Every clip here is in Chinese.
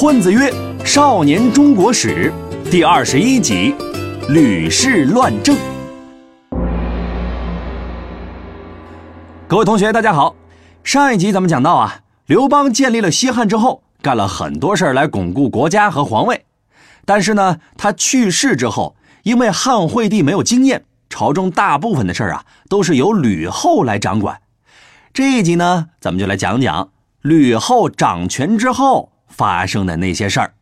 混子曰：“少年中国史第二十一集，吕氏乱政。”各位同学，大家好。上一集咱们讲到啊，刘邦建立了西汉之后，干了很多事儿来巩固国家和皇位。但是呢，他去世之后，因为汉惠帝没有经验，朝中大部分的事儿啊，都是由吕后来掌管。这一集呢，咱们就来讲讲吕后掌权之后发生的那些事儿。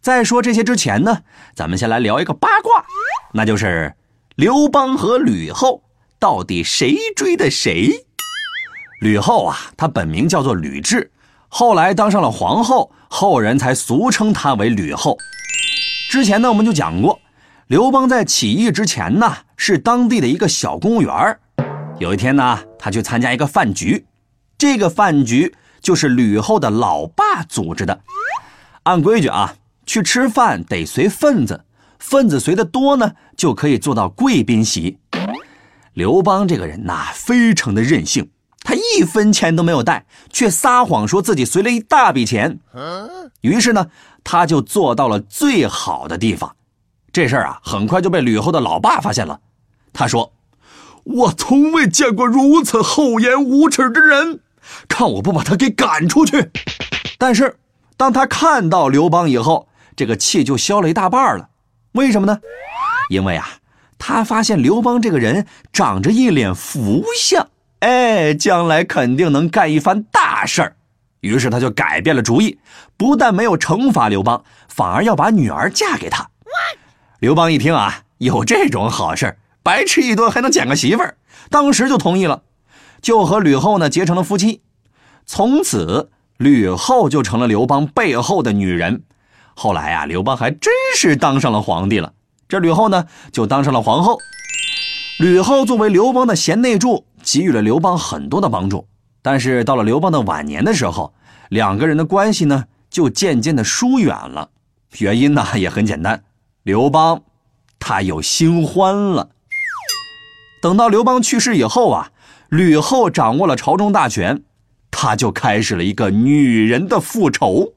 在说这些之前呢，咱们先来聊一个八卦，那就是刘邦和吕后到底谁追的谁？吕后啊，她本名叫做吕雉，后来当上了皇后，后人才俗称她为吕后。之前呢，我们就讲过，刘邦在起义之前呢，是当地的一个小公务员有一天呢，他去参加一个饭局，这个饭局就是吕后的老爸组织的。按规矩啊。去吃饭得随份子，份子随的多呢，就可以坐到贵宾席。刘邦这个人呐，非常的任性，他一分钱都没有带，却撒谎说自己随了一大笔钱。于是呢，他就坐到了最好的地方。这事儿啊，很快就被吕后的老爸发现了。他说：“我从未见过如此厚颜无耻之人，看我不把他给赶出去！”但是，当他看到刘邦以后，这个气就消了一大半了，为什么呢？因为啊，他发现刘邦这个人长着一脸福相，哎，将来肯定能干一番大事儿。于是他就改变了主意，不但没有惩罚刘邦，反而要把女儿嫁给他。刘邦一听啊，有这种好事白吃一顿还能捡个媳妇儿，当时就同意了，就和吕后呢结成了夫妻。从此，吕后就成了刘邦背后的女人。后来啊，刘邦还真是当上了皇帝了。这吕后呢，就当上了皇后。吕后作为刘邦的贤内助，给予了刘邦很多的帮助。但是到了刘邦的晚年的时候，两个人的关系呢，就渐渐的疏远了。原因呢，也很简单，刘邦他有新欢了。等到刘邦去世以后啊，吕后掌握了朝中大权，他就开始了一个女人的复仇。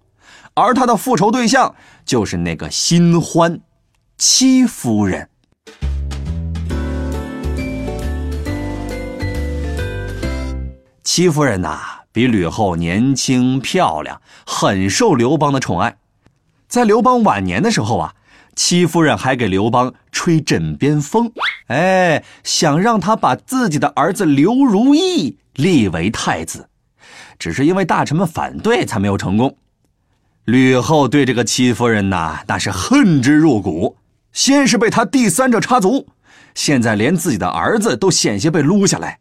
而他的复仇对象就是那个新欢，戚夫人。戚夫人呐，比吕后年轻漂亮，很受刘邦的宠爱。在刘邦晚年的时候啊，戚夫人还给刘邦吹枕边风，哎，想让他把自己的儿子刘如意立为太子，只是因为大臣们反对，才没有成功。吕后对这个戚夫人呐，那是恨之入骨。先是被他第三者插足，现在连自己的儿子都险些被撸下来。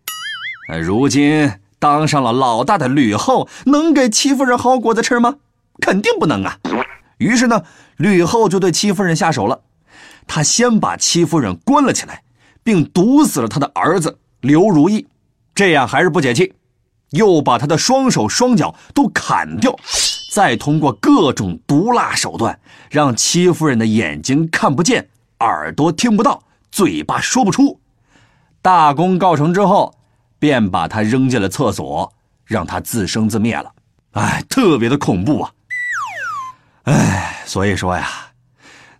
如今当上了老大的吕后，能给戚夫人好果子吃吗？肯定不能啊！于是呢，吕后就对戚夫人下手了。她先把戚夫人关了起来，并毒死了他的儿子刘如意。这样还是不解气，又把他的双手双脚都砍掉。再通过各种毒辣手段，让戚夫人的眼睛看不见，耳朵听不到，嘴巴说不出。大功告成之后，便把她扔进了厕所，让她自生自灭了。哎，特别的恐怖啊！哎，所以说呀，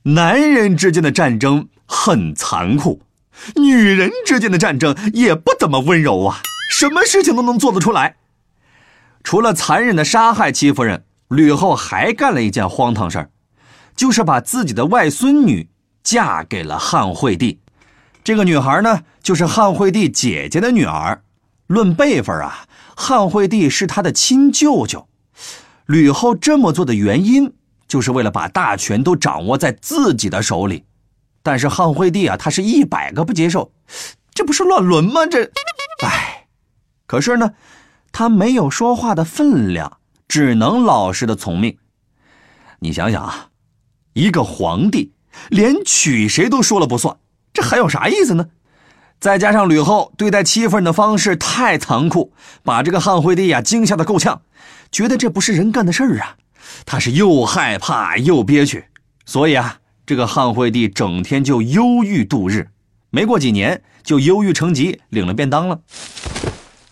男人之间的战争很残酷，女人之间的战争也不怎么温柔啊，什么事情都能做得出来。除了残忍的杀害戚夫人。吕后还干了一件荒唐事儿，就是把自己的外孙女嫁给了汉惠帝。这个女孩呢，就是汉惠帝姐姐的女儿。论辈分啊，汉惠帝是她的亲舅舅。吕后这么做的原因，就是为了把大权都掌握在自己的手里。但是汉惠帝啊，他是一百个不接受，这不是乱伦吗？这，哎，可是呢，他没有说话的分量。只能老实的从命。你想想啊，一个皇帝连娶谁都说了不算，这还有啥意思呢？再加上吕后对待戚夫人的方式太残酷，把这个汉惠帝呀惊吓得够呛，觉得这不是人干的事儿啊。他是又害怕又憋屈，所以啊，这个汉惠帝整天就忧郁度日。没过几年，就忧郁成疾，领了便当了。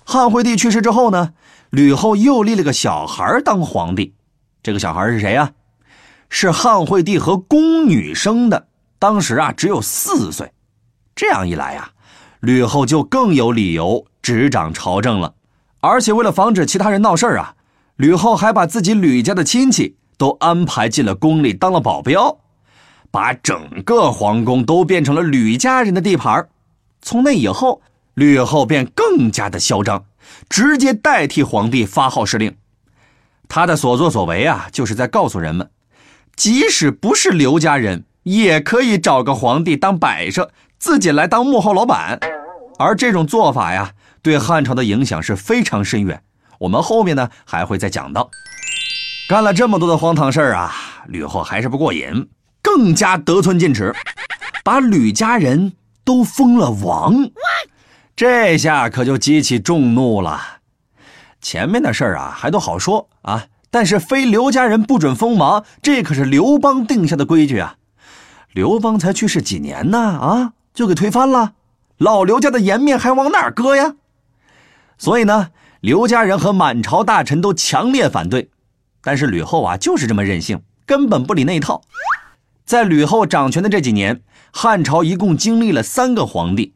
汉惠帝去世之后呢，吕后又立了个小孩当皇帝。这个小孩是谁呀？是汉惠帝和宫女生的，当时啊只有四岁。这样一来呀，吕后就更有理由执掌朝政了。而且为了防止其他人闹事儿啊，吕后还把自己吕家的亲戚都安排进了宫里当了保镖，把整个皇宫都变成了吕家人的地盘。从那以后，吕后便更加的嚣张，直接代替皇帝发号施令。他的所作所为啊，就是在告诉人们。即使不是刘家人，也可以找个皇帝当摆设，自己来当幕后老板。而这种做法呀，对汉朝的影响是非常深远。我们后面呢还会再讲到。干了这么多的荒唐事儿啊，吕后还是不过瘾，更加得寸进尺，把吕家人都封了王。这下可就激起众怒了。前面的事儿啊，还都好说啊。但是非刘家人不准封王，这可是刘邦定下的规矩啊！刘邦才去世几年呢？啊，就给推翻了，老刘家的颜面还往哪儿搁呀？所以呢，刘家人和满朝大臣都强烈反对。但是吕后啊，就是这么任性，根本不理那一套。在吕后掌权的这几年，汉朝一共经历了三个皇帝，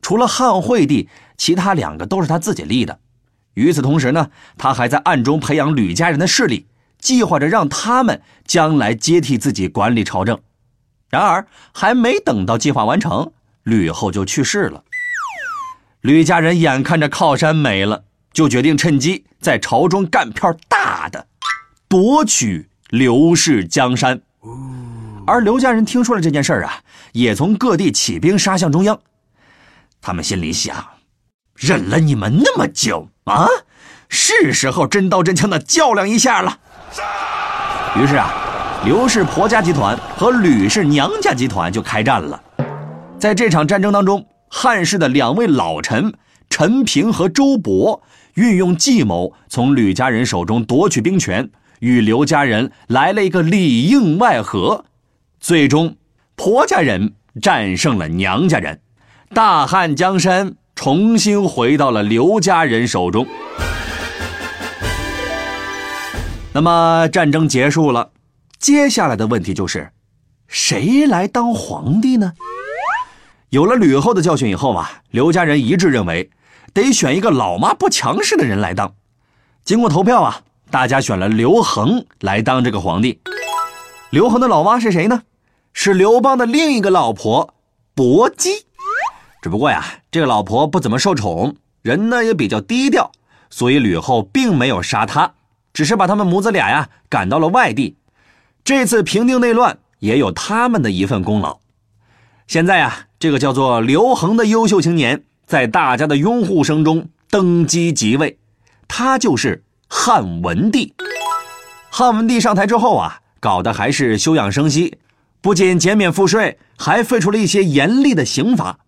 除了汉惠帝，其他两个都是他自己立的。与此同时呢，他还在暗中培养吕家人的势力，计划着让他们将来接替自己管理朝政。然而，还没等到计划完成，吕后就去世了。吕家人眼看着靠山没了，就决定趁机在朝中干票大的，夺取刘氏江山。而刘家人听说了这件事儿啊，也从各地起兵杀向中央。他们心里想。忍了你们那么久啊，是时候真刀真枪的较量一下了。于是啊，刘氏婆家集团和吕氏娘家集团就开战了。在这场战争当中，汉室的两位老臣陈平和周勃运用计谋，从吕家人手中夺取兵权，与刘家人来了一个里应外合。最终，婆家人战胜了娘家人，大汉江山。重新回到了刘家人手中。那么战争结束了，接下来的问题就是，谁来当皇帝呢？有了吕后的教训以后啊，刘家人一致认为，得选一个老妈不强势的人来当。经过投票啊，大家选了刘恒来当这个皇帝。刘恒的老妈是谁呢？是刘邦的另一个老婆薄姬。只不过呀，这个老婆不怎么受宠，人呢也比较低调，所以吕后并没有杀她，只是把他们母子俩呀赶到了外地。这次平定内乱也有他们的一份功劳。现在啊，这个叫做刘恒的优秀青年，在大家的拥护声中登基即位，他就是汉文帝。汉文帝上台之后啊，搞的还是休养生息，不仅减免赋税，还废除了一些严厉的刑罚。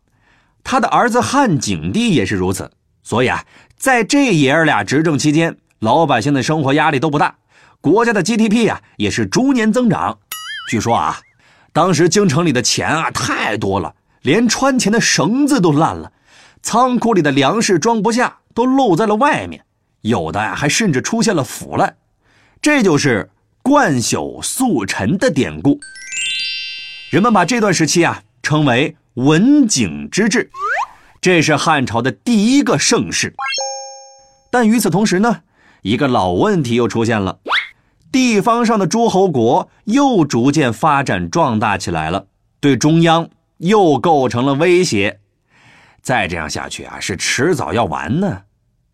他的儿子汉景帝也是如此，所以啊，在这爷儿俩执政期间，老百姓的生活压力都不大，国家的 GDP 啊也是逐年增长。据说啊，当时京城里的钱啊太多了，连穿钱的绳子都烂了，仓库里的粮食装不下，都漏在了外面，有的呀还甚至出现了腐烂。这就是“冠朽速陈”的典故。人们把这段时期啊称为。文景之治，这是汉朝的第一个盛世。但与此同时呢，一个老问题又出现了：地方上的诸侯国又逐渐发展壮大起来了，对中央又构成了威胁。再这样下去啊，是迟早要完呢。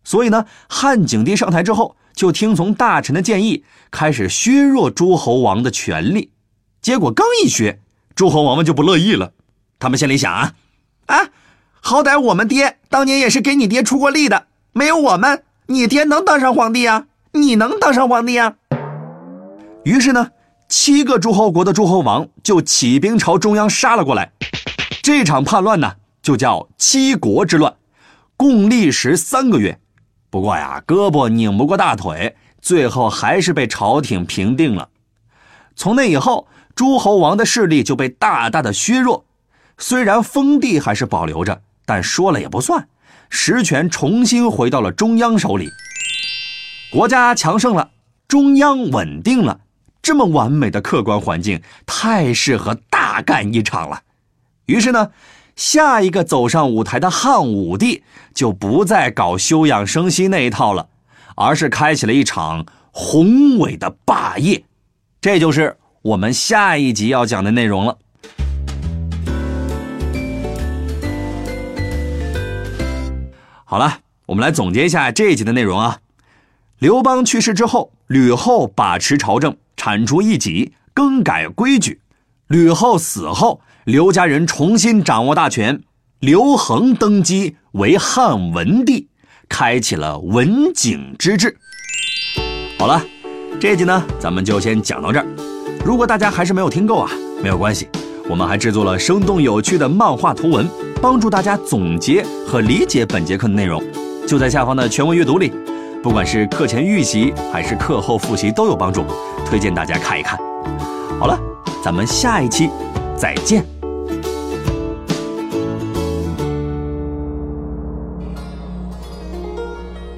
所以呢，汉景帝上台之后，就听从大臣的建议，开始削弱诸侯王的权力。结果刚一削，诸侯王们就不乐意了。他们心里想啊，啊，好歹我们爹当年也是给你爹出过力的，没有我们，你爹能当上皇帝啊？你能当上皇帝啊？于是呢，七个诸侯国的诸侯王就起兵朝中央杀了过来。这场叛乱呢，就叫七国之乱，共历时三个月。不过呀，胳膊拧不过大腿，最后还是被朝廷平定了。从那以后，诸侯王的势力就被大大的削弱。虽然封地还是保留着，但说了也不算，实权重新回到了中央手里。国家强盛了，中央稳定了，这么完美的客观环境，太适合大干一场了。于是呢，下一个走上舞台的汉武帝就不再搞休养生息那一套了，而是开启了一场宏伟的霸业。这就是我们下一集要讲的内容了。好了，我们来总结一下这一集的内容啊。刘邦去世之后，吕后把持朝政，铲除异己，更改规矩。吕后死后，刘家人重新掌握大权，刘恒登基为汉文帝，开启了文景之治。好了。这一集呢，咱们就先讲到这儿。如果大家还是没有听够啊，没有关系，我们还制作了生动有趣的漫画图文，帮助大家总结和理解本节课的内容，就在下方的全文阅读里。不管是课前预习还是课后复习都有帮助，推荐大家看一看。好了，咱们下一期再见。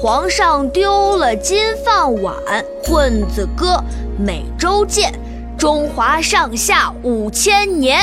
皇上丢了金饭碗。混子哥，每周见。中华上下五千年。